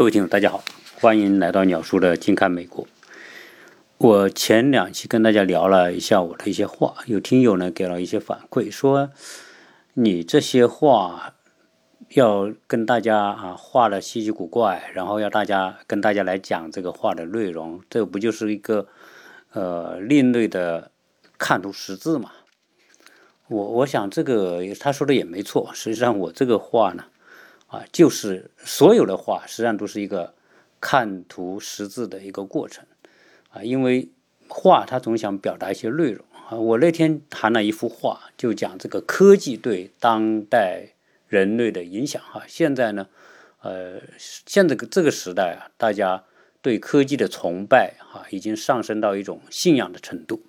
各位听众，大家好，欢迎来到鸟叔的近看美国。我前两期跟大家聊了一下我的一些话，有听友呢给了一些反馈，说你这些话要跟大家啊画的稀奇古怪，然后要大家跟大家来讲这个话的内容，这不就是一个呃另类的看图识字嘛？我我想这个他说的也没错，实际上我这个话呢。啊，就是所有的话，实际上都是一个看图识字的一个过程啊。因为画它总想表达一些内容啊。我那天谈了一幅画，就讲这个科技对当代人类的影响哈。现在呢，呃，现在这个时代啊，大家对科技的崇拜哈，已经上升到一种信仰的程度。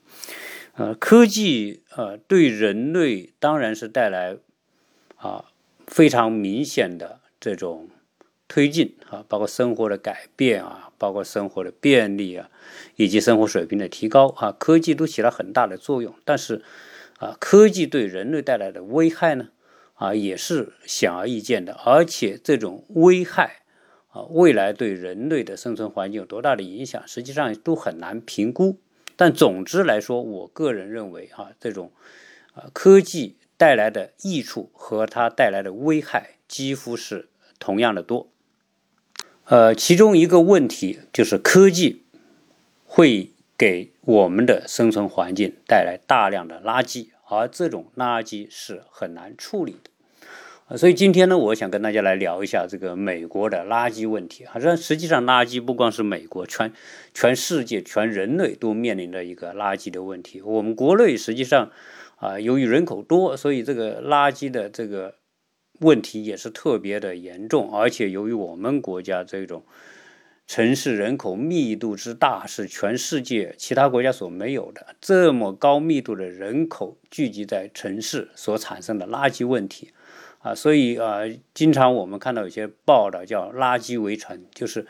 呃，科技呃，对人类当然是带来啊。非常明显的这种推进啊，包括生活的改变啊，包括生活的便利啊，以及生活水平的提高啊，科技都起了很大的作用。但是啊，科技对人类带来的危害呢啊，也是显而易见的。而且这种危害啊，未来对人类的生存环境有多大的影响，实际上都很难评估。但总之来说，我个人认为啊，这种啊科技。带来的益处和它带来的危害几乎是同样的多。呃，其中一个问题就是科技会给我们的生存环境带来大量的垃圾，而这种垃圾是很难处理的。所以今天呢，我想跟大家来聊一下这个美国的垃圾问题。啊，这实际上垃圾不光是美国，全全世界、全人类都面临着一个垃圾的问题。我们国内实际上。啊，由于人口多，所以这个垃圾的这个问题也是特别的严重。而且由于我们国家这种城市人口密度之大，是全世界其他国家所没有的。这么高密度的人口聚集在城市所产生的垃圾问题，啊，所以啊，经常我们看到有些报道叫“垃圾围城”，就是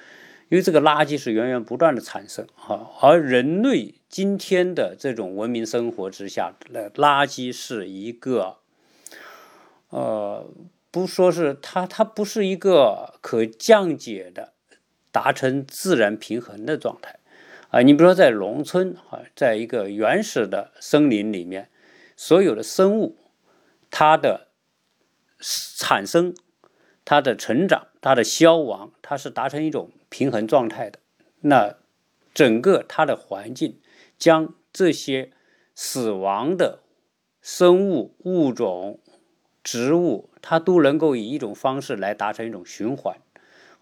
因为这个垃圾是源源不断的产生，啊，而人类。今天的这种文明生活之下，的垃圾是一个，呃，不说是它，它不是一个可降解的、达成自然平衡的状态啊。你比如说，在农村啊，在一个原始的森林里面，所有的生物，它的产生、它的成长、它的消亡，它是达成一种平衡状态的。那整个它的环境。将这些死亡的生物物种、植物，它都能够以一种方式来达成一种循环，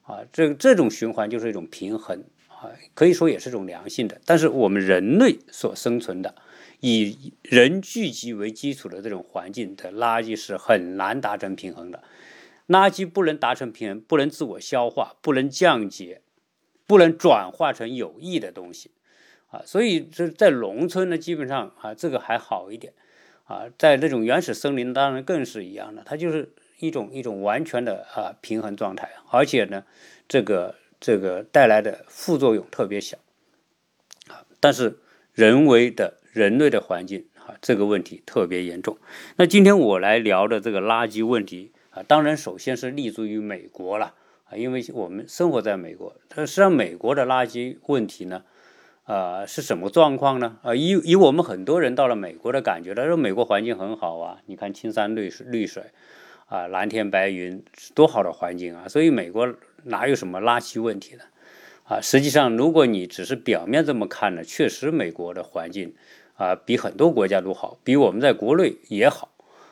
啊，这这种循环就是一种平衡，啊，可以说也是一种良性的。但是我们人类所生存的以人聚集为基础的这种环境的垃圾是很难达成平衡的，垃圾不能达成平衡，不能自我消化，不能降解，不能转化成有益的东西。啊，所以这在农村呢，基本上啊，这个还好一点，啊，在那种原始森林，当然更是一样的，它就是一种一种完全的啊平衡状态，而且呢，这个这个带来的副作用特别小，啊，但是人为的人类的环境啊，这个问题特别严重。那今天我来聊的这个垃圾问题啊，当然首先是立足于美国了啊，因为我们生活在美国，实际上美国的垃圾问题呢。啊，是什么状况呢？啊，以以我们很多人到了美国的感觉，他说美国环境很好啊，你看青山绿水绿水，啊，蓝天白云，多好的环境啊！所以美国哪有什么垃圾问题呢？啊，实际上如果你只是表面这么看呢，确实美国的环境啊比很多国家都好，比我们在国内也好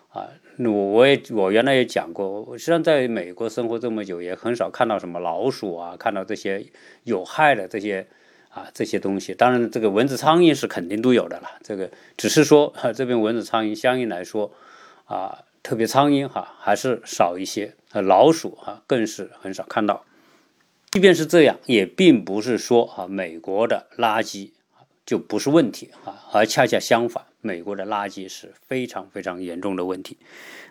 啊。我我也我原来也讲过，我实际上在美国生活这么久，也很少看到什么老鼠啊，看到这些有害的这些。啊，这些东西，当然这个蚊子、苍蝇是肯定都有的了。这个只是说，这边蚊子、苍蝇相应来说，啊，特别苍蝇哈还是少一些，啊，老鼠哈更是很少看到。即便是这样，也并不是说啊，美国的垃圾就不是问题啊，而恰恰相反，美国的垃圾是非常非常严重的问题。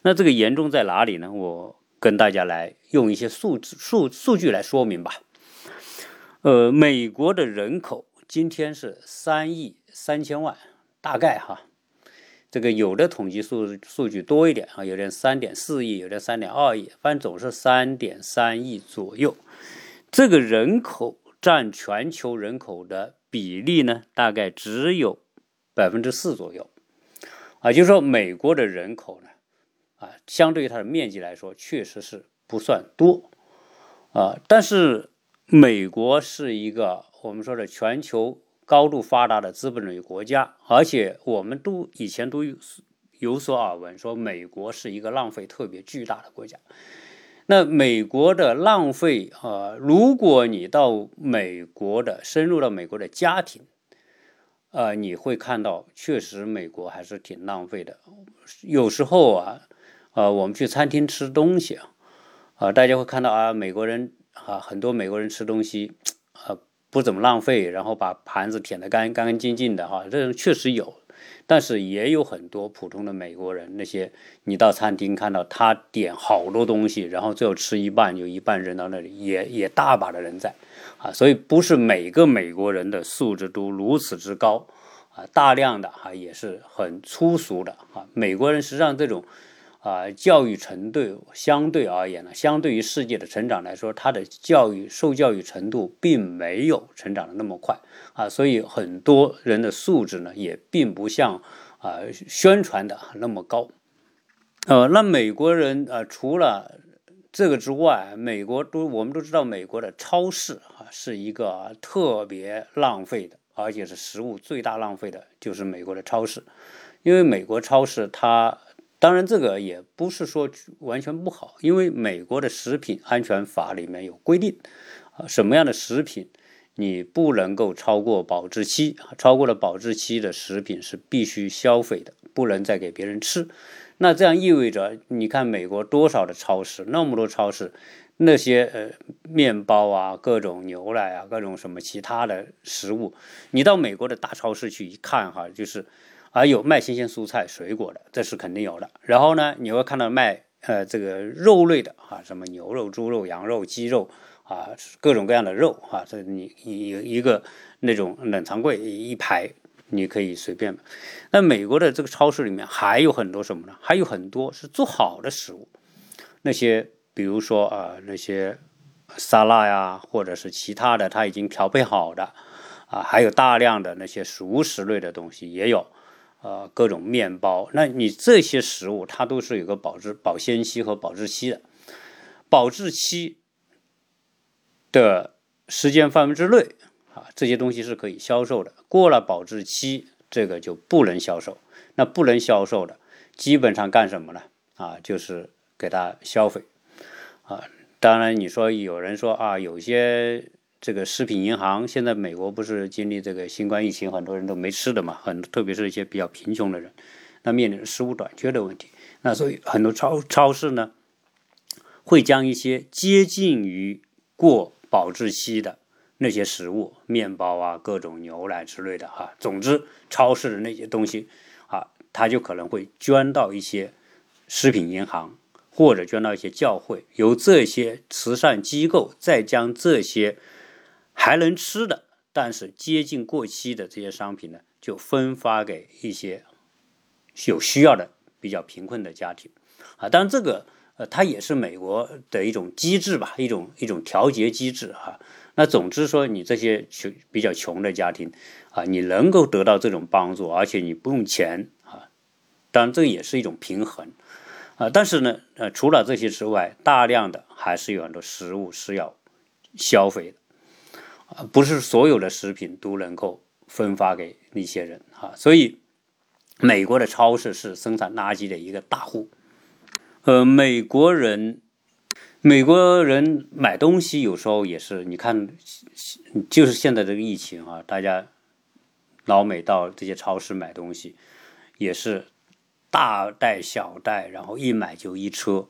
那这个严重在哪里呢？我跟大家来用一些数字、数数据来说明吧。呃，美国的人口今天是三亿三千万，大概哈，这个有的统计数数据多一点啊，有点三点四亿，有点三点二亿，反正总是三点三亿左右。这个人口占全球人口的比例呢，大概只有百分之四左右。啊，就是说美国的人口呢，啊，相对于它的面积来说，确实是不算多。啊，但是美国是一个我们说的全球高度发达的资本主义国家，而且我们都以前都有有所耳闻，说美国是一个浪费特别巨大的国家。那美国的浪费啊，如果你到美国的深入到美国的家庭，啊，你会看到确实美国还是挺浪费的。有时候啊，啊，我们去餐厅吃东西啊。啊，大家会看到啊，美国人啊，很多美国人吃东西啊不怎么浪费，然后把盘子舔得干干干净净的哈，这种确实有，但是也有很多普通的美国人，那些你到餐厅看到他点好多东西，然后最后吃一半，有一半扔到那里，也也大把的人在啊，所以不是每个美国人的素质都如此之高啊，大量的哈也是很粗俗的啊，美国人实际上这种。啊，教育程度相对而言呢，相对于世界的成长来说，他的教育受教育程度并没有成长的那么快啊，所以很多人的素质呢，也并不像啊宣传的那么高。呃，那美国人啊，除了这个之外，美国都我们都知道，美国的超市啊是一个特别浪费的，而且是食物最大浪费的，就是美国的超市，因为美国超市它。当然，这个也不是说完全不好，因为美国的食品安全法里面有规定，啊，什么样的食品你不能够超过保质期，超过了保质期的食品是必须消费的，不能再给别人吃。那这样意味着，你看美国多少的超市，那么多超市，那些呃面包啊，各种牛奶啊，各种什么其他的食物，你到美国的大超市去一看，哈，就是。啊有卖新鲜蔬菜水果的，这是肯定有的。然后呢，你会看到卖呃这个肉类的啊，什么牛肉、猪肉、羊肉、鸡肉啊，各种各样的肉啊，这你一一个那种冷藏柜一排，你可以随便。那美国的这个超市里面还有很多什么呢？还有很多是做好的食物，那些比如说啊那些沙拉呀，或者是其他的，它已经调配好的啊，还有大量的那些熟食类的东西也有。呃，各种面包，那你这些食物它都是有个保质保鲜期和保质期的，保质期的时间范围之内啊，这些东西是可以销售的。过了保质期，这个就不能销售。那不能销售的，基本上干什么呢？啊，就是给它消费啊。当然，你说有人说啊，有些。这个食品银行现在美国不是经历这个新冠疫情，很多人都没吃的嘛，很特别是一些比较贫穷的人，那面临食物短缺的问题，那所以很多超超市呢，会将一些接近于过保质期的那些食物，面包啊，各种牛奶之类的哈，总之超市的那些东西啊，他就可能会捐到一些食品银行，或者捐到一些教会，由这些慈善机构再将这些。还能吃的，但是接近过期的这些商品呢，就分发给一些有需要的、比较贫困的家庭啊。当然，这个呃，它也是美国的一种机制吧，一种一种调节机制哈。那总之说，你这些穷比较穷的家庭啊，你能够得到这种帮助，而且你不用钱啊。当然，这也是一种平衡啊。但是呢，呃，除了这些之外，大量的还是有很多食物是要消费的。啊，不是所有的食品都能够分发给那些人啊，所以美国的超市是生产垃圾的一个大户。呃，美国人，美国人买东西有时候也是，你看，就是现在这个疫情啊，大家老美到这些超市买东西，也是大袋小袋，然后一买就一车。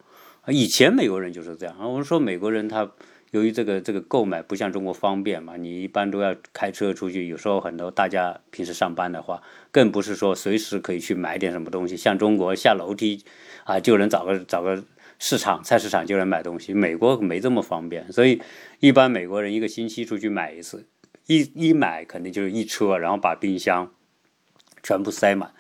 以前美国人就是这样，我们说美国人他。由于这个这个购买不像中国方便嘛，你一般都要开车出去，有时候很多大家平时上班的话，更不是说随时可以去买点什么东西。像中国下楼梯啊就能找个找个市场菜市场就能买东西，美国没这么方便，所以一般美国人一个星期出去买一次，一一买肯定就是一车，然后把冰箱全部塞满。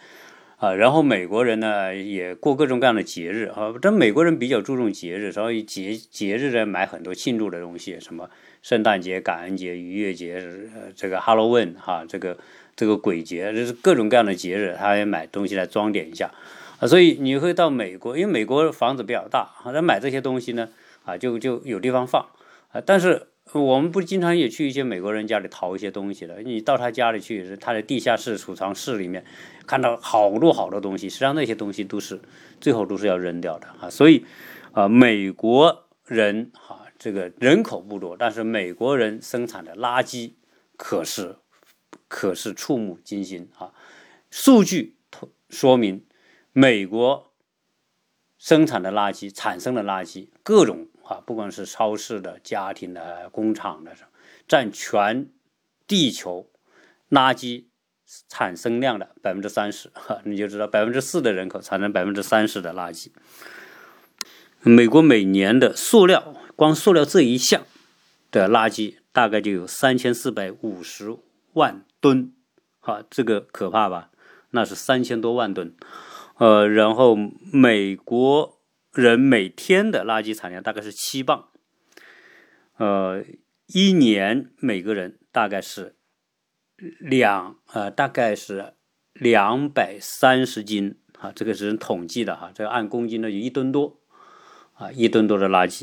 啊，然后美国人呢也过各种各样的节日啊，这美国人比较注重节日，所以节节日呢买很多庆祝的东西，什么圣诞节、感恩节、逾越节，呃，这个 Halloween 哈，这个这个鬼节，这是各种各样的节日，他也买东西来装点一下啊。所以你会到美国，因为美国房子比较大，啊，他买这些东西呢啊，就就有地方放啊，但是。我们不经常也去一些美国人家里淘一些东西的？你到他家里去，他的地下室储藏室里面看到好多好多东西，实际上那些东西都是最后都是要扔掉的啊。所以，啊，美国人哈，这个人口不多，但是美国人生产的垃圾可是可是触目惊心啊。数据说明，美国生产的垃圾产生的垃圾各种。啊，不管是超市的、家庭的、工厂的，占全地球垃圾产生量的百分之三十，哈，你就知道百分之四的人口产生百分之三十的垃圾。美国每年的塑料，光塑料这一项的垃圾大概就有三千四百五十万吨，哈，这个可怕吧？那是三千多万吨，呃，然后美国。人每天的垃圾产量大概是七磅，呃，一年每个人大概是两呃，大概是两百三十斤啊，这个是统计的哈，这个按公斤呢有一吨多啊，一吨多的垃圾。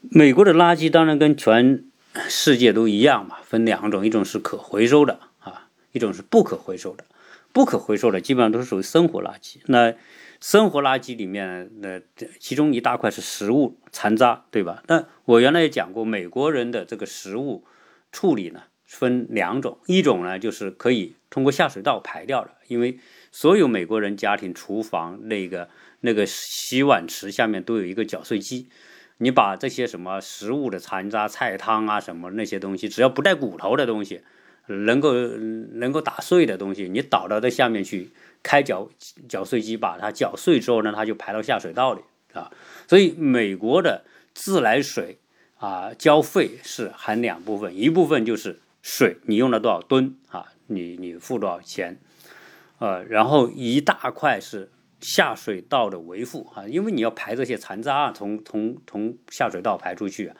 美国的垃圾当然跟全世界都一样嘛，分两种，一种是可回收的啊，一种是不可回收的。不可回收的基本上都是属于生活垃圾。那生活垃圾里面，那其中一大块是食物残渣，对吧？但我原来也讲过，美国人的这个食物处理呢，分两种，一种呢就是可以通过下水道排掉的，因为所有美国人家庭厨房那个那个洗碗池下面都有一个搅碎机，你把这些什么食物的残渣、菜汤啊什么那些东西，只要不带骨头的东西，能够能够打碎的东西，你倒到这下面去。开搅搅碎机把它搅碎之后呢，它就排到下水道里啊。所以美国的自来水啊交费是含两部分，一部分就是水，你用了多少吨啊，你你付多少钱，呃，然后一大块是下水道的维护啊，因为你要排这些残渣啊，从从从下水道排出去，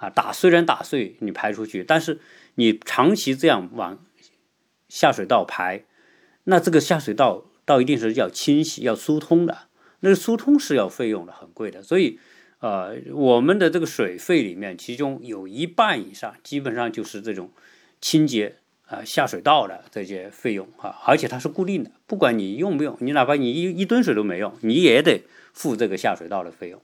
啊打虽然打碎你排出去，但是你长期这样往下水道排。那这个下水道到一定时要清洗、要疏通的，那个疏通是要费用的，很贵的。所以，呃，我们的这个水费里面，其中有一半以上基本上就是这种清洁啊下水道的这些费用啊，而且它是固定的，不管你用不用，你哪怕你一一吨水都没用，你也得付这个下水道的费用。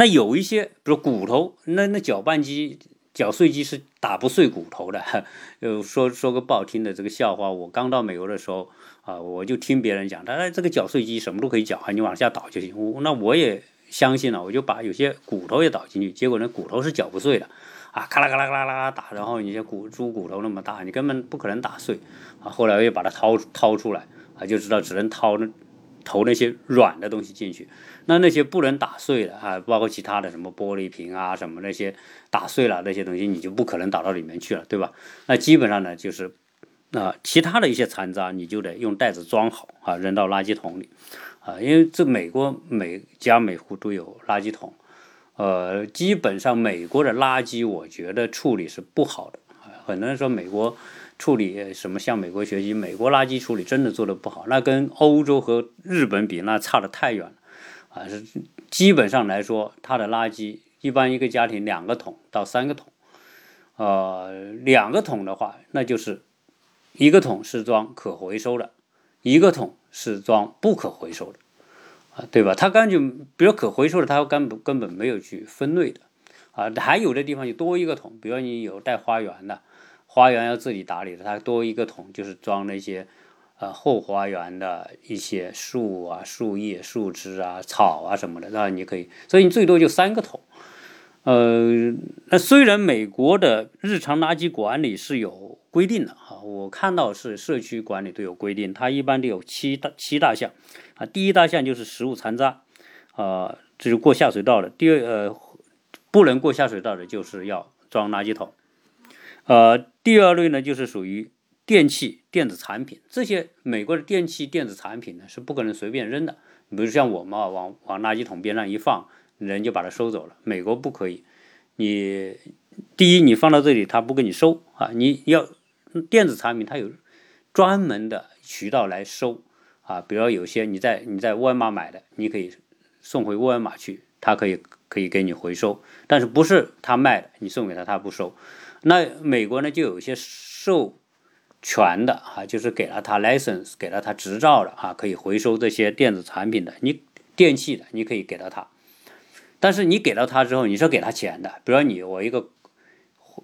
那有一些，比如骨头，那那搅拌机。搅碎机是打不碎骨头的。呃，说说个不好听的这个笑话，我刚到美国的时候啊，我就听别人讲，他说这个搅碎机什么都可以搅，你往下倒就行。我那我也相信了，我就把有些骨头也倒进去，结果那骨头是搅不碎的啊，咔啦咔啦咔啦啦打，然后你像骨猪骨头那么大，你根本不可能打碎啊。后来我又把它掏掏出来啊，就知道只能掏那投那些软的东西进去。那那些不能打碎的啊，包括其他的什么玻璃瓶啊，什么那些打碎了那些东西，你就不可能打到里面去了，对吧？那基本上呢，就是啊，其他的一些残渣，你就得用袋子装好啊，扔到垃圾桶里啊。因为这美国每家每户都有垃圾桶，呃，基本上美国的垃圾，我觉得处理是不好的。很多人说美国处理什么向美国学习，美国垃圾处理真的做的不好，那跟欧洲和日本比，那差的太远了。啊，是基本上来说，它的垃圾一般一个家庭两个桶到三个桶，呃，两个桶的话，那就是一个桶是装可回收的，一个桶是装不可回收的，啊，对吧？它根本比如可回收的，它根本根本没有去分类的，啊，还有的地方就多一个桶，比如你有带花园的，花园要自己打理的，它多一个桶就是装那些。呃，后花园的一些树啊、树叶、树枝啊、草啊什么的，那你可以，所以你最多就三个桶。呃，那虽然美国的日常垃圾管理是有规定的哈，我看到是社区管理都有规定，它一般都有七大七大项啊。第一大项就是食物残渣，啊，这是过下水道的。第二，呃，不能过下水道的，就是要装垃圾桶。呃，第二类呢，就是属于。电器、电子产品，这些美国的电器、电子产品呢是不可能随便扔的。比如像我们啊，往往垃圾桶边上一放，人就把它收走了。美国不可以，你第一你放到这里，他不给你收啊，你要电子产品，它有专门的渠道来收啊。比如有些你在你在沃尔玛买的，你可以送回沃尔玛去，他可以可以给你回收，但是不是他卖的，你送给他他不收。那美国呢，就有一些授权的啊，就是给了他 license，给了他执照的啊，可以回收这些电子产品的，你电器的，你可以给到他。但是你给到他之后，你是给他钱的。比如你我一个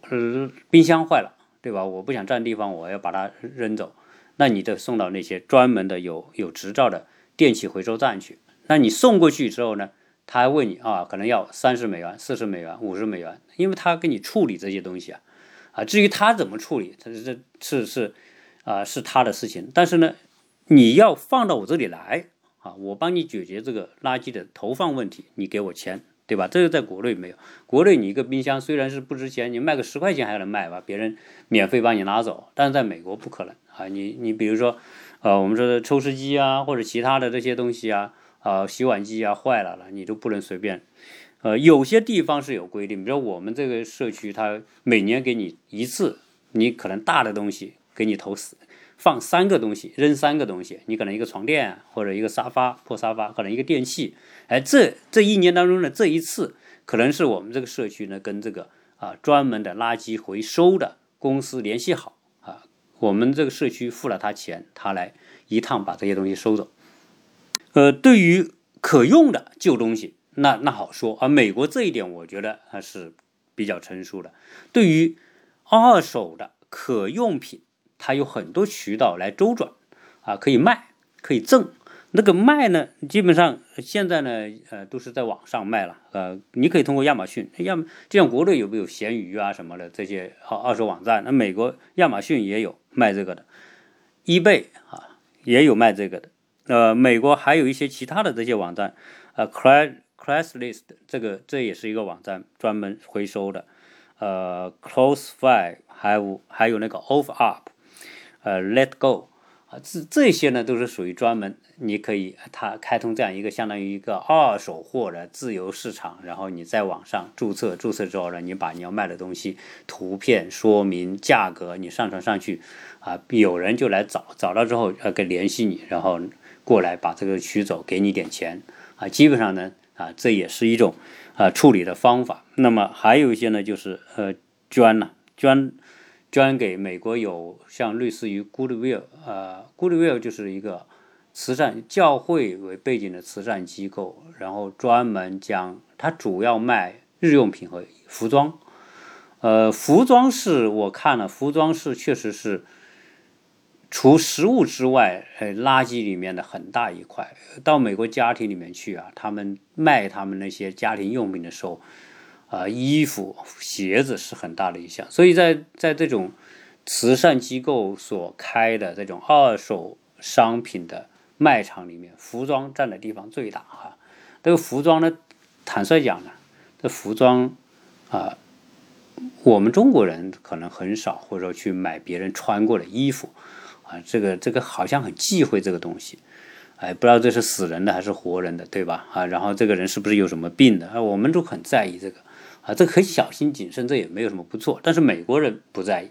呃冰箱坏了，对吧？我不想占地方，我要把它扔走，那你得送到那些专门的有有执照的电器回收站去。那你送过去之后呢，他还问你啊，可能要三十美元、四十美元、五十美元，因为他给你处理这些东西啊。啊，至于他怎么处理，他这是是啊，是他的事情。但是呢，你要放到我这里来啊，我帮你解决这个垃圾的投放问题，你给我钱，对吧？这个在国内没有。国内你一个冰箱虽然是不值钱，你卖个十块钱还能卖吧，别人免费帮你拿走。但是在美国不可能啊，你你比如说，呃，我们说的抽湿机啊，或者其他的这些东西啊，啊，洗碗机啊坏了了，你都不能随便。呃，有些地方是有规定，比如我们这个社区，它每年给你一次，你可能大的东西给你投死，放三个东西，扔三个东西，你可能一个床垫或者一个沙发破沙发，可能一个电器，哎，这这一年当中呢，这一次可能是我们这个社区呢跟这个啊专门的垃圾回收的公司联系好啊，我们这个社区付了他钱，他来一趟把这些东西收走。呃，对于可用的旧东西。那那好说，而美国这一点我觉得还是比较成熟的。对于二手的可用品，它有很多渠道来周转，啊，可以卖，可以赠。那个卖呢，基本上现在呢，呃，都是在网上卖了。呃，你可以通过亚马逊，亚就像国内有没有闲鱼啊什么的这些二二手网站，那美国亚马逊也有卖这个的，eBay 啊也有卖这个的。呃，美国还有一些其他的这些网站，呃，Cry。Classlist 这个这也是一个网站，专门回收的。呃，Close Five 还有还有那个 OfferUp，呃，Let Go 啊，这这些呢都是属于专门，你可以它开通这样一个相当于一个二手货的自由市场，然后你在网上注册，注册之后呢，你把你要卖的东西图片说明价格你上传上去啊，有人就来找，找到之后呃给联系你，然后过来把这个取走，给你点钱啊，基本上呢。啊，这也是一种啊处理的方法。那么还有一些呢，就是呃捐呐，捐捐给美国有像类似于 Goodwill，呃，Goodwill 就是一个慈善教会为背景的慈善机构，然后专门将它主要卖日用品和服装。呃，服装是我看了，服装是确实是。除食物之外，呃，垃圾里面的很大一块，到美国家庭里面去啊，他们卖他们那些家庭用品的时候，啊，衣服、鞋子是很大的一项。所以在在这种慈善机构所开的这种二手商品的卖场里面，服装占的地方最大哈。这个服装呢，坦率讲呢，这服装啊，我们中国人可能很少，或者说去买别人穿过的衣服。啊，这个这个好像很忌讳这个东西，哎，不知道这是死人的还是活人的，对吧？啊，然后这个人是不是有什么病的？啊，我们都很在意这个，啊，这很小心谨慎，这也没有什么不错。但是美国人不在意，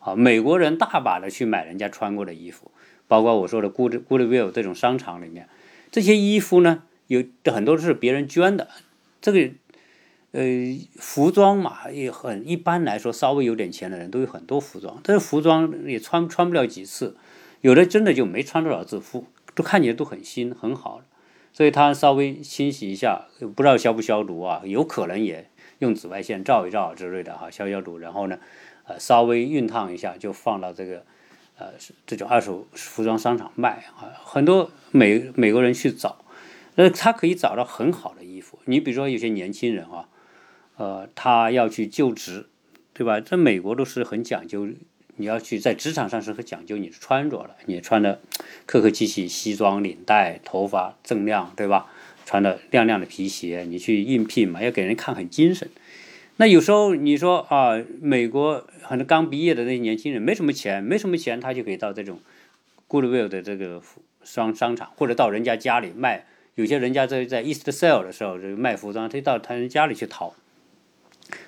啊，美国人大把的去买人家穿过的衣服，包括我说的 Good Goodwill 这种商场里面，这些衣服呢，有很多是别人捐的，这个。呃，服装嘛，也很一般来说，稍微有点钱的人都有很多服装，但是服装也穿穿不了几次，有的真的就没穿多少次，服都看起来都很新很好，所以他稍微清洗一下，不知道消不消毒啊，有可能也用紫外线照一照之类的哈，消消毒，然后呢，呃，稍微熨烫一下就放到这个呃这种二手服装商场卖啊，很多美美国人去找，那他可以找到很好的衣服，你比如说有些年轻人啊。呃，他要去就职，对吧？在美国都是很讲究，你要去在职场上是很讲究你的穿着的，你穿的客客气气，西装领带，头发锃亮，对吧？穿的亮亮的皮鞋，你去应聘嘛，要给人看很精神。那有时候你说啊，美国很多刚毕业的那些年轻人没什么钱，没什么钱，他就可以到这种 Goodwill 的这个商商场，或者到人家家里卖。有些人家在在 East Sale 的时候，这个卖服装，他到他人家里去淘，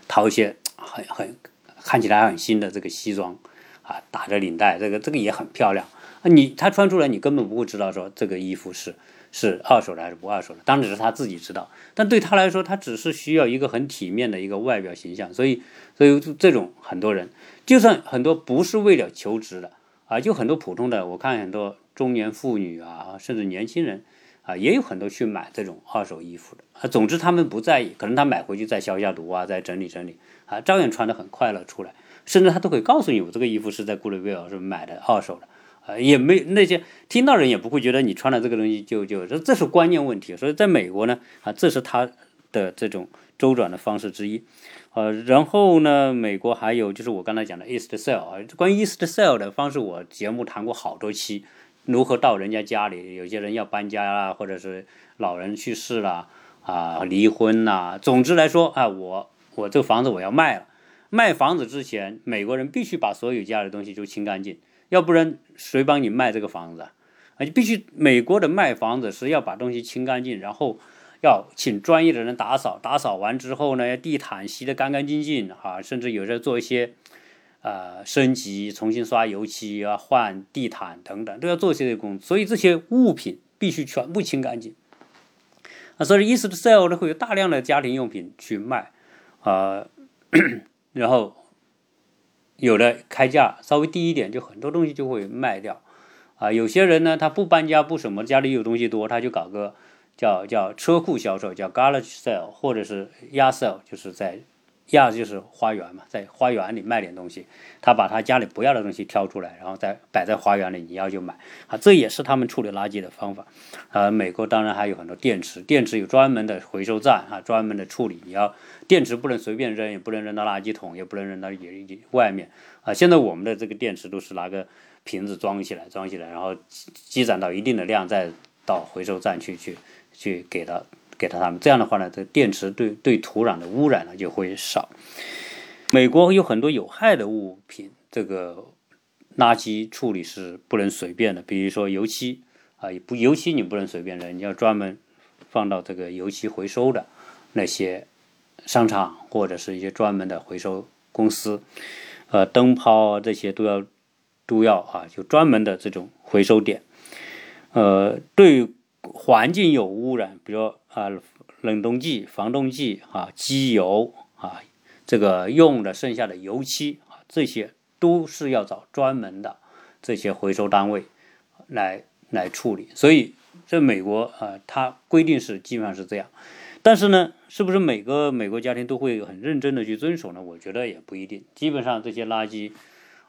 淘一些很很看起来很新的这个西装啊，打着领带，这个这个也很漂亮啊。你他穿出来，你根本不会知道说这个衣服是是二手的还是不二手的，当然是他自己知道。但对他来说，他只是需要一个很体面的一个外表形象。所以，所以这种很多人，就算很多不是为了求职的啊，就很多普通的，我看很多中年妇女啊，甚至年轻人。啊，也有很多去买这种二手衣服的啊。总之，他们不在意，可能他买回去再消一下毒啊，再整理整理啊，照样穿得很快乐出来。甚至他都会告诉你，我这个衣服是在 Goodwill 是买的二手的啊，也没那些听到人也不会觉得你穿的这个东西就就这这是观念问题。所以在美国呢啊，这是他的这种周转的方式之一。呃，然后呢，美国还有就是我刚才讲的 East Sale 啊，关于 East Sale 的方式，我节目谈过好多期。如何到人家家里？有些人要搬家啦，或者是老人去世了啊，离婚呐。总之来说啊，我我这房子我要卖了。卖房子之前，美国人必须把所有家里的东西都清干净，要不然谁帮你卖这个房子啊？啊，必须美国的卖房子是要把东西清干净，然后要请专业的人打扫，打扫完之后呢，地毯吸得干干净净啊，甚至有时候做一些。呃，升级、重新刷油漆啊，换地毯等等，都要做这些工作，所以这些物品必须全部清干净。啊，所以 East Sale 呢会有大量的家庭用品去卖，啊，然后有的开价稍微低一点，就很多东西就会卖掉。啊，有些人呢他不搬家不什么，家里有东西多，他就搞个叫叫车库销售，叫 Garage Sale，或者是 y a Sale，就是在。第二就是花园嘛，在花园里卖点东西，他把他家里不要的东西挑出来，然后再摆在花园里，你要就买啊，这也是他们处理垃圾的方法。呃，美国当然还有很多电池，电池有专门的回收站啊，专门的处理。你要电池不能随便扔，也不能扔到垃圾桶，也不能扔到野外面啊。现在我们的这个电池都是拿个瓶子装起来，装起来，然后积积攒到一定的量，再到回收站去去去给他。给他他们这样的话呢，这电池对对土壤的污染呢就会少。美国有很多有害的物品，这个垃圾处理是不能随便的。比如说油漆啊，不油漆你不能随便扔，你要专门放到这个油漆回收的那些商场或者是一些专门的回收公司。呃，灯泡这些都要都要啊，就专门的这种回收点。呃，对。环境有污染，比如啊冷冻剂、防冻剂啊、机油啊，这个用的剩下的油漆啊，这些都是要找专门的这些回收单位来来处理。所以在美国啊，它规定是基本上是这样。但是呢，是不是每个美国家庭都会很认真的去遵守呢？我觉得也不一定。基本上这些垃圾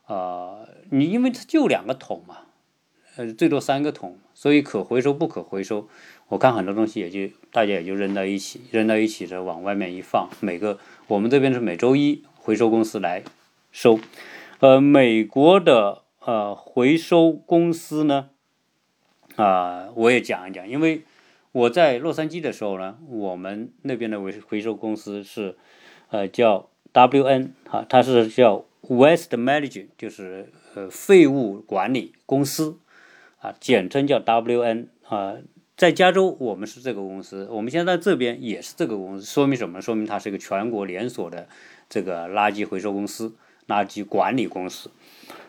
啊，你因为它就两个桶嘛。呃，最多三个桶，所以可回收不可回收，我看很多东西也就大家也就扔到一起，扔到一起的往外面一放。每个我们这边是每周一回收公司来收，呃，美国的呃回收公司呢，啊，我也讲一讲，因为我在洛杉矶的时候呢，我们那边的回回收公司是呃叫 WN 哈，它是叫 West Management，就是呃废物管理公司。啊，简称叫 WN 啊，在加州我们是这个公司，我们现在这边也是这个公司，说明什么？说明它是一个全国连锁的这个垃圾回收公司、垃圾管理公司。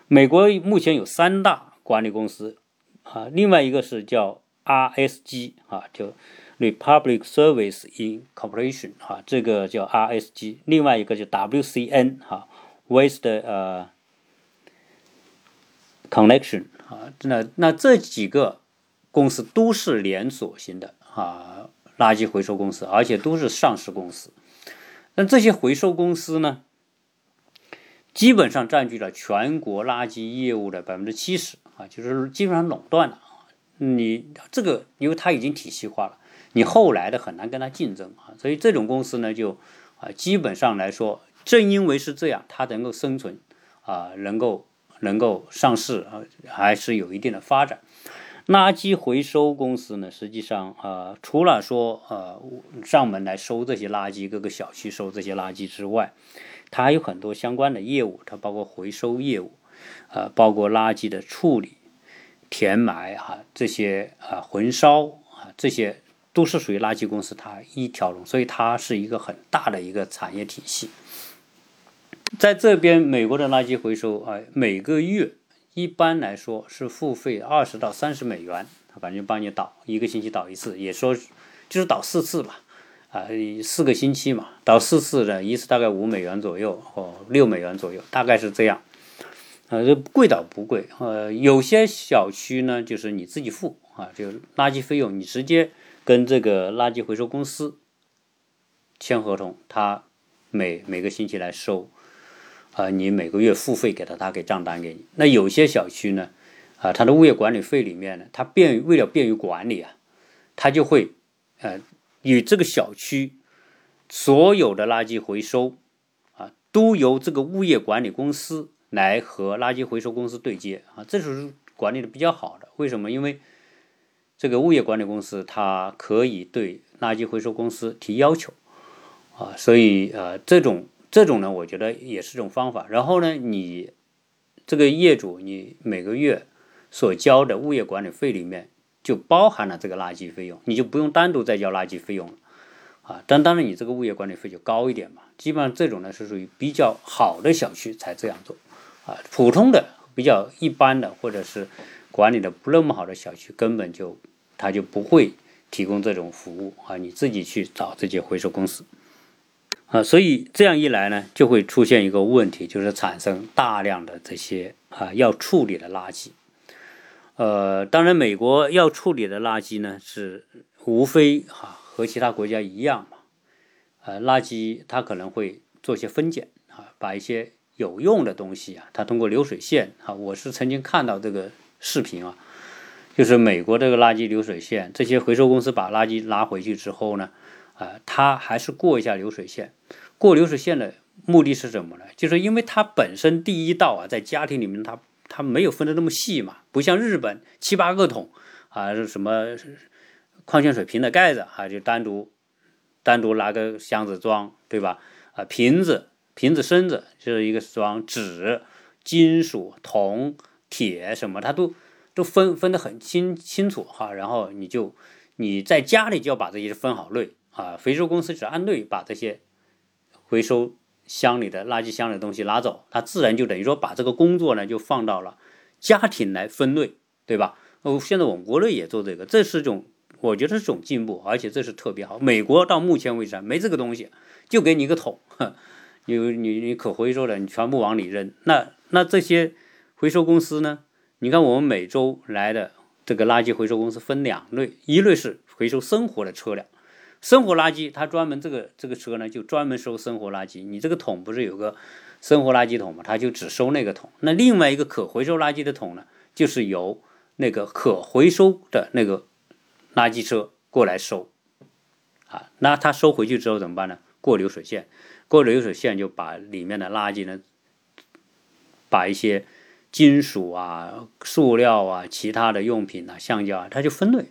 美国目前有三大管理公司啊，另外一个是叫 RSG 啊，就 Republic Service Incorporation 啊，这个叫 RSG，另外一个就 WCN 哈，Waste 呃 Connection。啊，那那这几个公司都是连锁型的啊，垃圾回收公司，而且都是上市公司。那这些回收公司呢，基本上占据了全国垃圾业务的百分之七十啊，就是基本上垄断了。你这个，因为它已经体系化了，你后来的很难跟它竞争啊。所以这种公司呢，就啊，基本上来说，正因为是这样，它能够生存啊，能够。能够上市啊，还是有一定的发展。垃圾回收公司呢，实际上啊，除了说呃上门来收这些垃圾，各个小区收这些垃圾之外，它还有很多相关的业务，它包括回收业务，呃，包括垃圾的处理、填埋啊这些啊焚烧啊这些都是属于垃圾公司它一条龙，所以它是一个很大的一个产业体系。在这边，美国的垃圾回收啊，每个月一般来说是付费二十到三十美元，反正帮你倒一个星期倒一次，也说就是倒四次吧，啊，四个星期嘛，倒四次的一次大概五美元左右或六美元左右，大概是这样。呃，这贵倒不贵，呃，有些小区呢就是你自己付啊，就垃圾费用你直接跟这个垃圾回收公司签合同，他每每个星期来收。啊，你每个月付费给他，他给账单给你。那有些小区呢，啊，它的物业管理费里面呢，它便于为了便于管理啊，它就会，呃，与这个小区所有的垃圾回收啊，都由这个物业管理公司来和垃圾回收公司对接啊，这是管理的比较好的。为什么？因为这个物业管理公司它可以对垃圾回收公司提要求啊，所以呃，这种。这种呢，我觉得也是种方法。然后呢，你这个业主，你每个月所交的物业管理费里面就包含了这个垃圾费用，你就不用单独再交垃圾费用了啊。但当然，你这个物业管理费就高一点嘛。基本上这种呢是属于比较好的小区才这样做啊。普通的、比较一般的，或者是管理的不那么好的小区，根本就他就不会提供这种服务啊。你自己去找这些回收公司。啊，所以这样一来呢，就会出现一个问题，就是产生大量的这些啊要处理的垃圾。呃，当然，美国要处理的垃圾呢，是无非哈和其他国家一样嘛。呃，垃圾它可能会做些分拣啊，把一些有用的东西啊，它通过流水线啊，我是曾经看到这个视频啊，就是美国这个垃圾流水线，这些回收公司把垃圾拉回去之后呢。啊，它还是过一下流水线，过流水线的目的是什么呢？就是因为它本身第一道啊，在家庭里面，它它没有分的那么细嘛，不像日本七八个桶啊，是什么矿泉水瓶的盖子啊，就单独单独拿个箱子装，对吧？啊，瓶子瓶子身子就是一个装纸、金属、铜、铁什么，它都都分分得很清清楚哈。然后你就你在家里就要把这些分好类。啊，回收公司只按类把这些回收箱里的垃圾箱里的东西拿走，它自然就等于说把这个工作呢就放到了家庭来分类，对吧？哦，现在我们国内也做这个，这是种我觉得是种进步，而且这是特别好。美国到目前为止没这个东西，就给你一个桶，你你你可回收的，你全部往里扔。那那这些回收公司呢？你看我们每周来的这个垃圾回收公司分两类，一类是回收生活的车辆。生活垃圾，它专门这个这个车呢，就专门收生活垃圾。你这个桶不是有个生活垃圾桶吗？它就只收那个桶。那另外一个可回收垃圾的桶呢，就是由那个可回收的那个垃圾车过来收。啊，那它收回去之后怎么办呢？过流水线，过流水线就把里面的垃圾呢，把一些金属啊、塑料啊、其他的用品啊、橡胶啊，它就分类。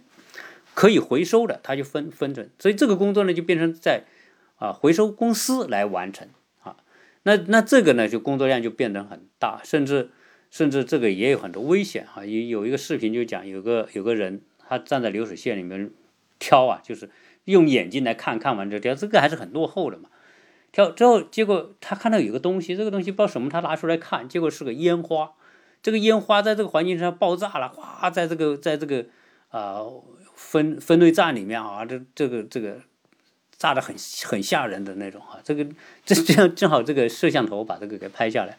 可以回收的，它就分分成，所以这个工作呢就变成在啊回收公司来完成啊。那那这个呢就工作量就变得很大，甚至甚至这个也有很多危险啊。有有一个视频就讲有个有个人他站在流水线里面挑啊，就是用眼睛来看看完之后挑，这个还是很落后的嘛。挑之后结果他看到有个东西，这个东西不知道什么，他拿出来看，结果是个烟花。这个烟花在这个环境上爆炸了，哗，在这个在这个啊。分分类站里面啊，这这个这个炸的很很吓人的那种啊，这个这这样正好这个摄像头把这个给拍下来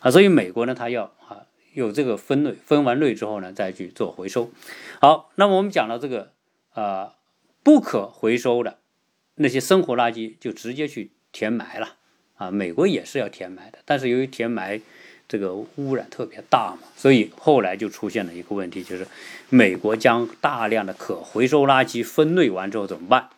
啊，所以美国呢，它要啊有这个分类，分完类之后呢，再去做回收。好，那么我们讲到这个啊不可回收的那些生活垃圾，就直接去填埋了啊，美国也是要填埋的，但是由于填埋。这个污染特别大嘛，所以后来就出现了一个问题，就是美国将大量的可回收垃圾分类完之后怎么办？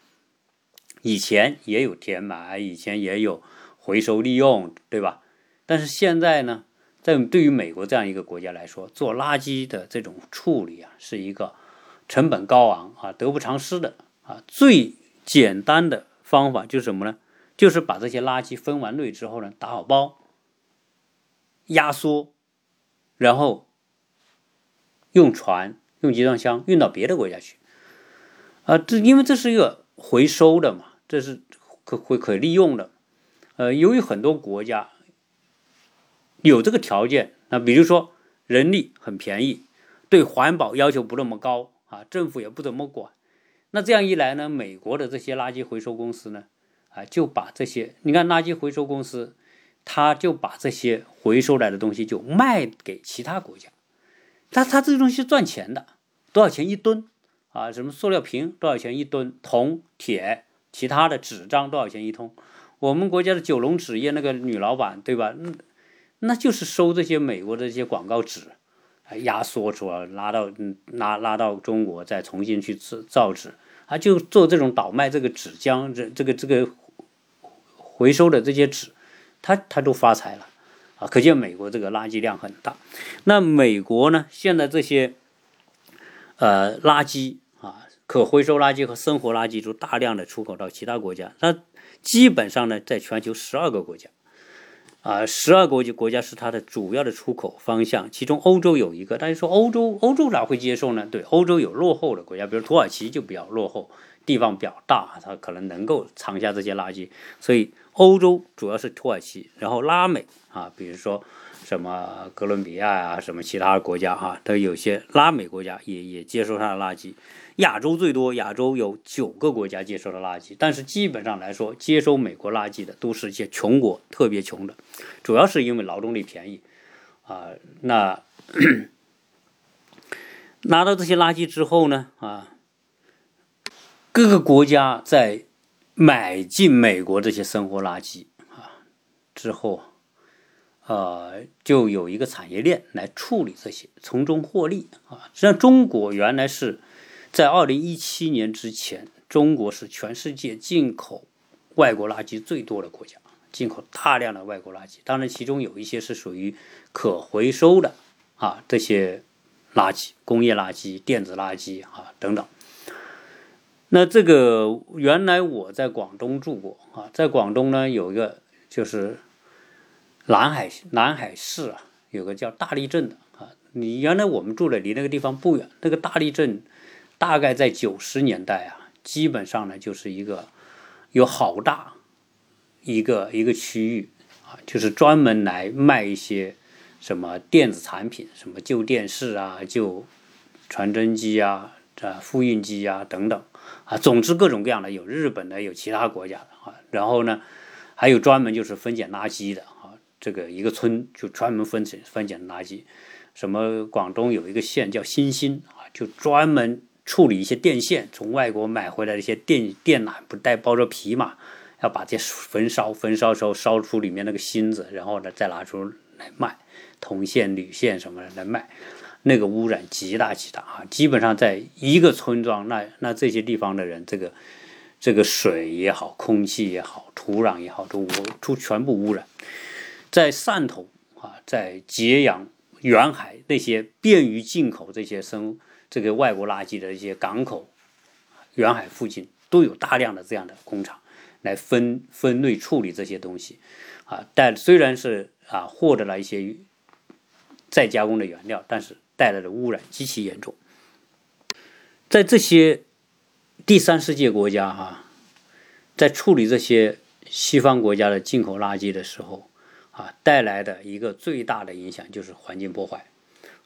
以前也有填埋，以前也有回收利用，对吧？但是现在呢，在对于美国这样一个国家来说，做垃圾的这种处理啊，是一个成本高昂啊、得不偿失的啊。最简单的方法就是什么呢？就是把这些垃圾分完类之后呢，打好包，压缩，然后用船、用集装箱运到别的国家去。啊，这因为这是一个回收的嘛，这是可会可利用的。呃，由于很多国家有这个条件，那比如说人力很便宜，对环保要求不那么高啊，政府也不怎么管，那这样一来呢，美国的这些垃圾回收公司呢？啊，就把这些，你看垃圾回收公司，他就把这些回收来的东西就卖给其他国家，他他这东西赚钱的，多少钱一吨啊？什么塑料瓶多少钱一吨？铜、铁、其他的纸张多少钱一通？我们国家的九龙纸业那个女老板对吧？那那就是收这些美国的这些广告纸，压缩出来拉到嗯拉拉到中国，再重新去制造纸。他就做这种倒卖这个纸浆，这这个这个回收的这些纸，他他都发财了啊！可见美国这个垃圾量很大。那美国呢？现在这些呃垃圾啊，可回收垃圾和生活垃圾都大量的出口到其他国家。那基本上呢，在全球十二个国家。啊，十二国际国家是它的主要的出口方向，其中欧洲有一个。大家说欧洲，欧洲哪会接受呢？对，欧洲有落后的国家，比如土耳其就比较落后，地方比较大，它可能能够藏下这些垃圾。所以欧洲主要是土耳其，然后拉美啊，比如说什么哥伦比亚啊，什么其他国家哈，都有些拉美国家也也接收它的垃圾。亚洲最多，亚洲有九个国家接收的垃圾，但是基本上来说，接收美国垃圾的都是一些穷国，特别穷的，主要是因为劳动力便宜啊。那拿到这些垃圾之后呢，啊，各个国家在买进美国这些生活垃圾啊之后，呃，就有一个产业链来处理这些，从中获利啊。实际上，中国原来是。在二零一七年之前，中国是全世界进口外国垃圾最多的国家，进口大量的外国垃圾。当然，其中有一些是属于可回收的啊，这些垃圾、工业垃圾、电子垃圾啊等等。那这个原来我在广东住过啊，在广东呢有一个就是南海南海市啊，有个叫大沥镇的啊。你原来我们住的离那个地方不远，那个大沥镇。大概在九十年代啊，基本上呢就是一个有好大一个一个区域啊，就是专门来卖一些什么电子产品，什么旧电视啊、旧传真机啊、啊复印机啊等等啊，总之各种各样的，有日本的，有其他国家的啊。然后呢，还有专门就是分拣垃圾的啊，这个一个村就专门分拣分拣垃圾。什么广东有一个县叫新兴啊，就专门。处理一些电线，从外国买回来的一些电电缆，不带包着皮嘛？要把这焚烧，焚烧时候烧出里面那个芯子，然后呢再拿出来卖，铜线、铝线什么的来卖，那个污染极大极大啊！基本上在一个村庄，那那这些地方的人，这个这个水也好，空气也好，土壤也好，都出全部污染。在汕头啊，在揭阳、远海那些便于进口这些生。这个外国垃圾的一些港口、远海附近都有大量的这样的工厂来分分类处理这些东西，啊，但虽然是啊获得了一些再加工的原料，但是带来的污染极其严重。在这些第三世界国家哈，在处理这些西方国家的进口垃圾的时候，啊，带来的一个最大的影响就是环境破坏。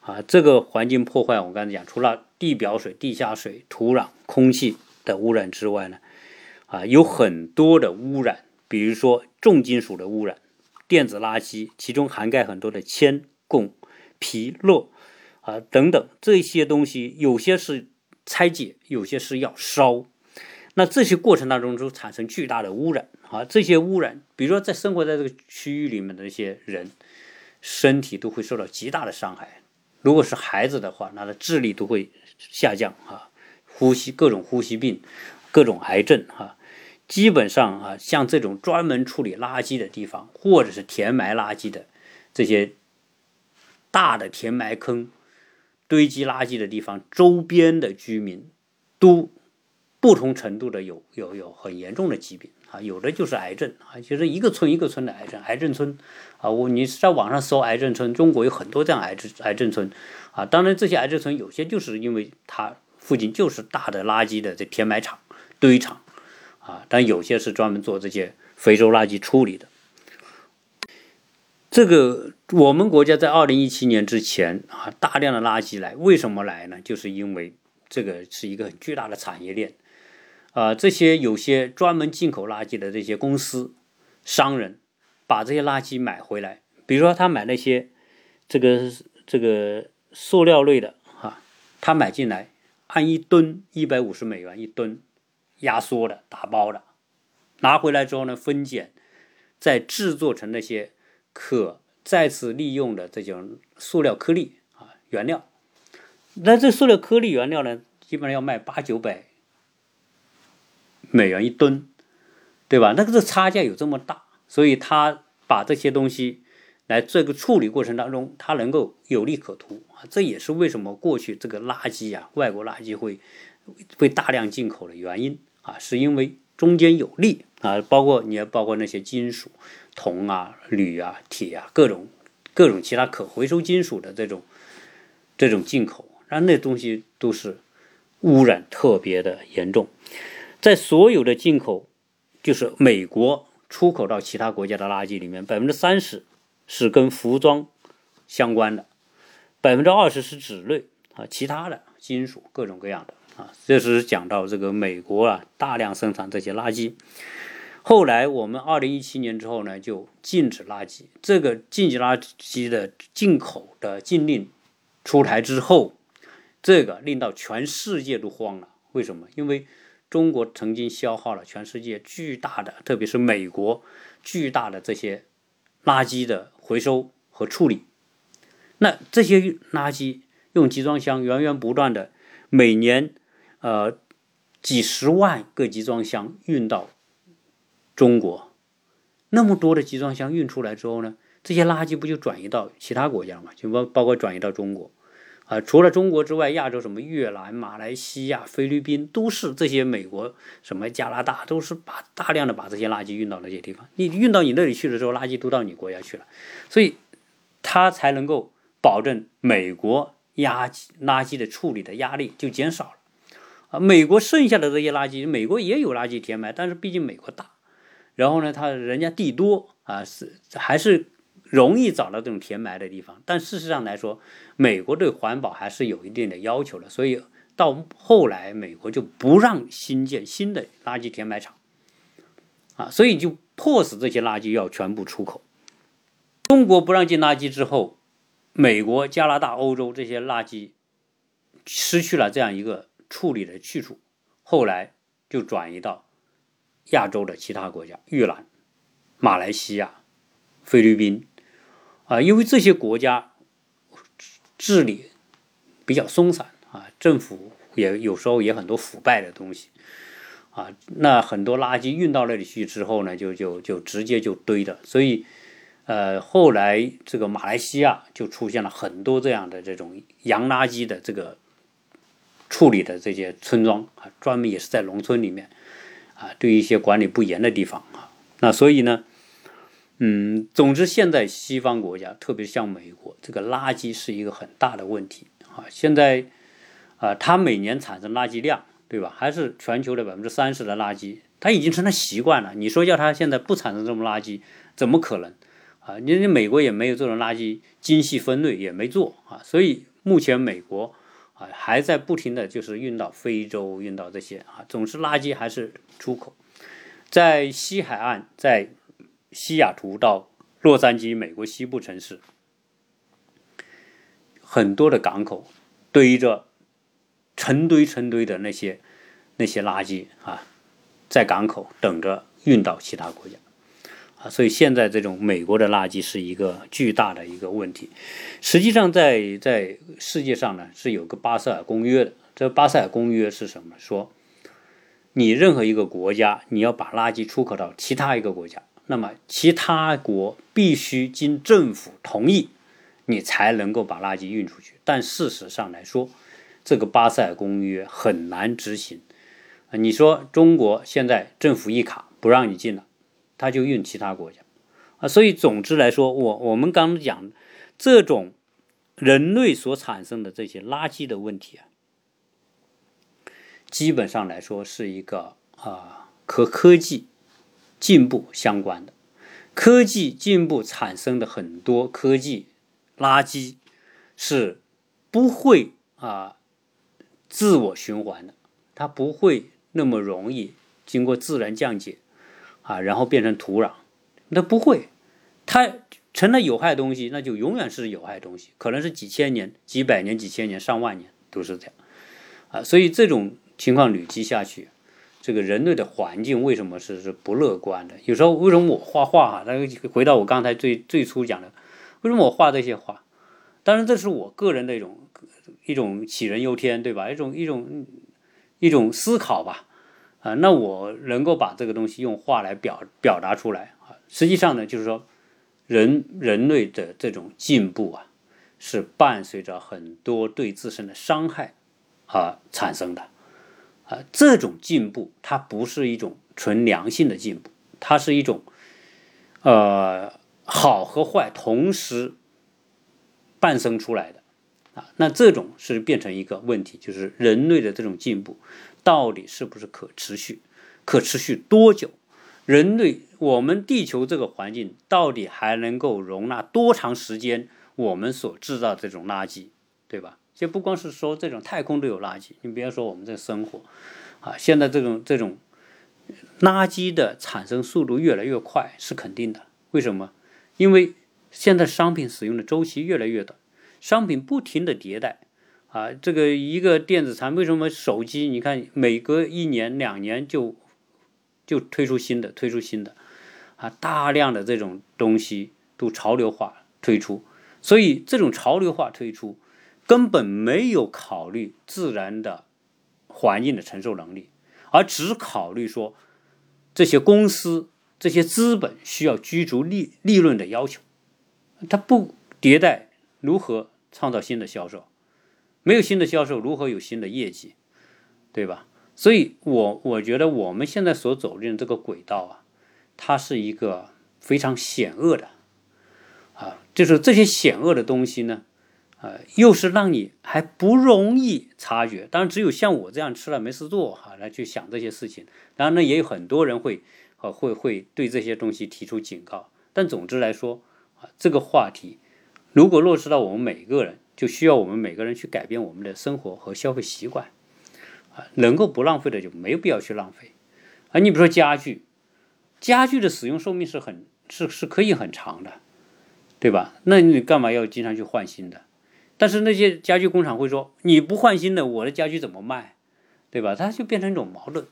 啊，这个环境破坏，我刚才讲，除了地表水、地下水、土壤、空气的污染之外呢，啊，有很多的污染，比如说重金属的污染、电子垃圾，其中涵盖很多的铅、汞、铍、铬啊等等这些东西，有些是拆解，有些是要烧。那这些过程当中就产生巨大的污染啊，这些污染，比如说在生活在这个区域里面的一些人，身体都会受到极大的伤害。如果是孩子的话，那的智力都会下降啊，呼吸各种呼吸病，各种癌症啊，基本上啊，像这种专门处理垃圾的地方，或者是填埋垃圾的这些大的填埋坑、堆积垃圾的地方，周边的居民都不同程度的有有有很严重的疾病啊，有的就是癌症啊，其实一个村一个村的癌症，癌症村啊，我你在网上搜癌症村，中国有很多这样癌症癌症村啊，当然这些癌症村有些就是因为它附近就是大的垃圾的这填埋场、堆场啊，但有些是专门做这些非洲垃圾处理的。这个我们国家在二零一七年之前啊，大量的垃圾来，为什么来呢？就是因为这个是一个很巨大的产业链，啊，这些有些专门进口垃圾的这些公司、商人，把这些垃圾买回来，比如说他买那些这个这个塑料类的哈，他买进来按一吨一百五十美元一吨压缩的打包的，拿回来之后呢，分拣再制作成那些。可再次利用的这种塑料颗粒啊原料，那这塑料颗粒原料呢，基本上要卖八九百美元一吨，对吧？那个这差价有这么大，所以他把这些东西来这个处理过程当中，它能够有利可图啊。这也是为什么过去这个垃圾啊，外国垃圾会会大量进口的原因啊，是因为中间有利啊，包括你要包括那些金属。铜啊、铝啊、铁啊，各种各种其他可回收金属的这种这种进口，然后那东西都是污染特别的严重。在所有的进口，就是美国出口到其他国家的垃圾里面，百分之三十是跟服装相关的，百分之二十是纸类啊，其他的金属各种各样的啊。这是讲到这个美国啊，大量生产这些垃圾。后来我们二零一七年之后呢，就禁止垃圾。这个禁止垃圾的进口的禁令出台之后，这个令到全世界都慌了。为什么？因为中国曾经消耗了全世界巨大的，特别是美国巨大的这些垃圾的回收和处理。那这些垃圾用集装箱源源不断的，每年呃几十万个集装箱运到。中国那么多的集装箱运出来之后呢，这些垃圾不就转移到其他国家嘛？就包包括转移到中国啊。除了中国之外，亚洲什么越南、马来西亚、菲律宾都是这些美国什么加拿大都是把大量的把这些垃圾运到那些地方。你运到你那里去的时候，垃圾都到你国家去了，所以它才能够保证美国压垃圾的处理的压力就减少了啊。美国剩下的这些垃圾，美国也有垃圾填埋，但是毕竟美国大。然后呢，他人家地多啊，是还是容易找到这种填埋的地方。但事实上来说，美国对环保还是有一定的要求的。所以到后来，美国就不让新建新的垃圾填埋场，啊，所以就迫使这些垃圾要全部出口。中国不让进垃圾之后，美国、加拿大、欧洲这些垃圾失去了这样一个处理的去处，后来就转移到。亚洲的其他国家，越南、马来西亚、菲律宾，啊，因为这些国家治理比较松散啊，政府也有时候也很多腐败的东西啊，那很多垃圾运到那里去之后呢，就就就直接就堆的，所以呃，后来这个马来西亚就出现了很多这样的这种洋垃圾的这个处理的这些村庄啊，专门也是在农村里面。啊，对一些管理不严的地方啊，那所以呢，嗯，总之现在西方国家，特别像美国，这个垃圾是一个很大的问题啊。现在啊，它每年产生垃圾量，对吧？还是全球的百分之三十的垃圾，它已经成了习惯了。你说叫它现在不产生这么垃圾，怎么可能啊？你你美国也没有这种垃圾精细分类，也没做啊。所以目前美国。还在不停的就是运到非洲，运到这些啊，总是垃圾还是出口，在西海岸，在西雅图到洛杉矶，美国西部城市，很多的港口堆着成堆成堆的那些那些垃圾啊，在港口等着运到其他国家。啊，所以现在这种美国的垃圾是一个巨大的一个问题。实际上，在在世界上呢，是有个巴塞尔公约的。这巴塞尔公约是什么？说你任何一个国家，你要把垃圾出口到其他一个国家，那么其他国必须经政府同意，你才能够把垃圾运出去。但事实上来说，这个巴塞尔公约很难执行。你说中国现在政府一卡不让你进了，他就运其他国家啊。所以总之来说，我我们刚讲这种人类所产生的这些垃圾的问题啊，基本上来说是一个啊和科技进步相关的。科技进步产生的很多科技垃圾是不会啊自我循环的，它不会。那么容易经过自然降解，啊，然后变成土壤，那不会，它成了有害东西，那就永远是有害东西，可能是几千年、几百年、几千年、上万年都是这样，啊，所以这种情况累积下去，这个人类的环境为什么是是不乐观的？有时候为什么我画画哈？那回到我刚才最最初讲的，为什么我画这些画？当然这是我个人的一种一种杞人忧天，对吧？一种一种。一种思考吧，啊，那我能够把这个东西用话来表表达出来啊。实际上呢，就是说，人人类的这种进步啊，是伴随着很多对自身的伤害啊产生的啊。这种进步它不是一种纯良性的进步，它是一种呃好和坏同时伴生出来的。啊，那这种是变成一个问题，就是人类的这种进步到底是不是可持续？可持续多久？人类我们地球这个环境到底还能够容纳多长时间？我们所制造这种垃圾，对吧？就不光是说这种太空都有垃圾，你别说我们这生活啊，现在这种这种垃圾的产生速度越来越快是肯定的。为什么？因为现在商品使用的周期越来越短。商品不停的迭代，啊，这个一个电子产品，为什么手机？你看每隔一年两年就就推出新的，推出新的，啊，大量的这种东西都潮流化推出，所以这种潮流化推出根本没有考虑自然的环境的承受能力，而只考虑说这些公司这些资本需要居住利利润的要求，它不迭代如何？创造新的销售，没有新的销售，如何有新的业绩，对吧？所以，我我觉得我们现在所走进这个轨道啊，它是一个非常险恶的，啊，就是这些险恶的东西呢，呃，又是让你还不容易察觉。当然，只有像我这样吃了没事做哈，来去想这些事情。当然呢，也有很多人会，呃，会会对这些东西提出警告。但总之来说，啊，这个话题。如果落实到我们每个人，就需要我们每个人去改变我们的生活和消费习惯，啊，能够不浪费的就没必要去浪费，啊，你比如说家具，家具的使用寿命是很是是可以很长的，对吧？那你干嘛要经常去换新的？但是那些家具工厂会说，你不换新的，我的家具怎么卖？对吧？它就变成一种矛盾。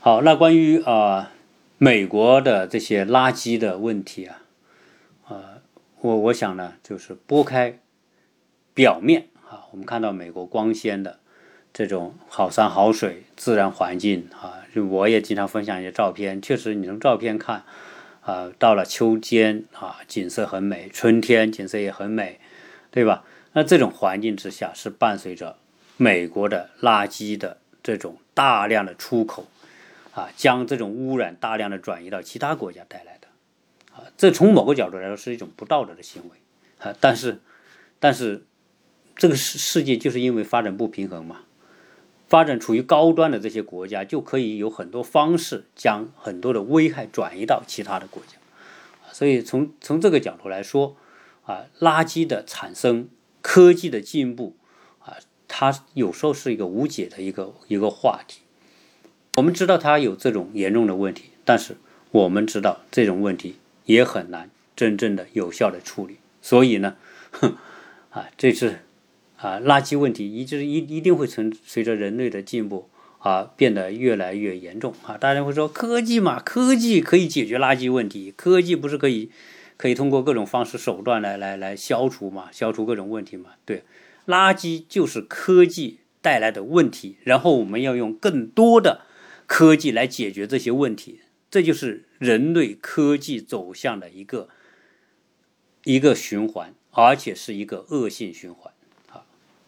好，那关于啊美国的这些垃圾的问题啊。我我想呢，就是拨开表面啊，我们看到美国光鲜的这种好山好水、自然环境啊，就我也经常分享一些照片。确实，你从照片看啊，到了秋天啊，景色很美；春天景色也很美，对吧？那这种环境之下，是伴随着美国的垃圾的这种大量的出口啊，将这种污染大量的转移到其他国家带来的啊。这从某个角度来说是一种不道德的行为，啊，但是，但是，这个世世界就是因为发展不平衡嘛，发展处于高端的这些国家就可以有很多方式将很多的危害转移到其他的国家，所以从从这个角度来说，啊，垃圾的产生，科技的进步，啊，它有时候是一个无解的一个一个话题。我们知道它有这种严重的问题，但是我们知道这种问题。也很难真正的有效的处理，所以呢，哼，啊，这是啊，垃圾问题一直一一定会存随着人类的进步啊变得越来越严重啊。大家会说科技嘛，科技可以解决垃圾问题，科技不是可以可以通过各种方式手段来来来消除嘛，消除各种问题嘛？对，垃圾就是科技带来的问题，然后我们要用更多的科技来解决这些问题。这就是人类科技走向的一个一个循环，而且是一个恶性循环！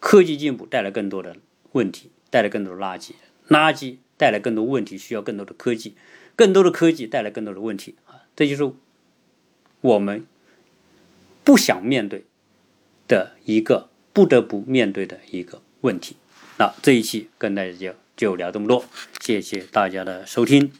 科技进步带来更多的问题，带来更多的垃圾，垃圾带来更多问题，需要更多的科技，更多的科技带来更多的问题啊！这就是我们不想面对的一个不得不面对的一个问题。那这一期跟大家就就聊这么多，谢谢大家的收听。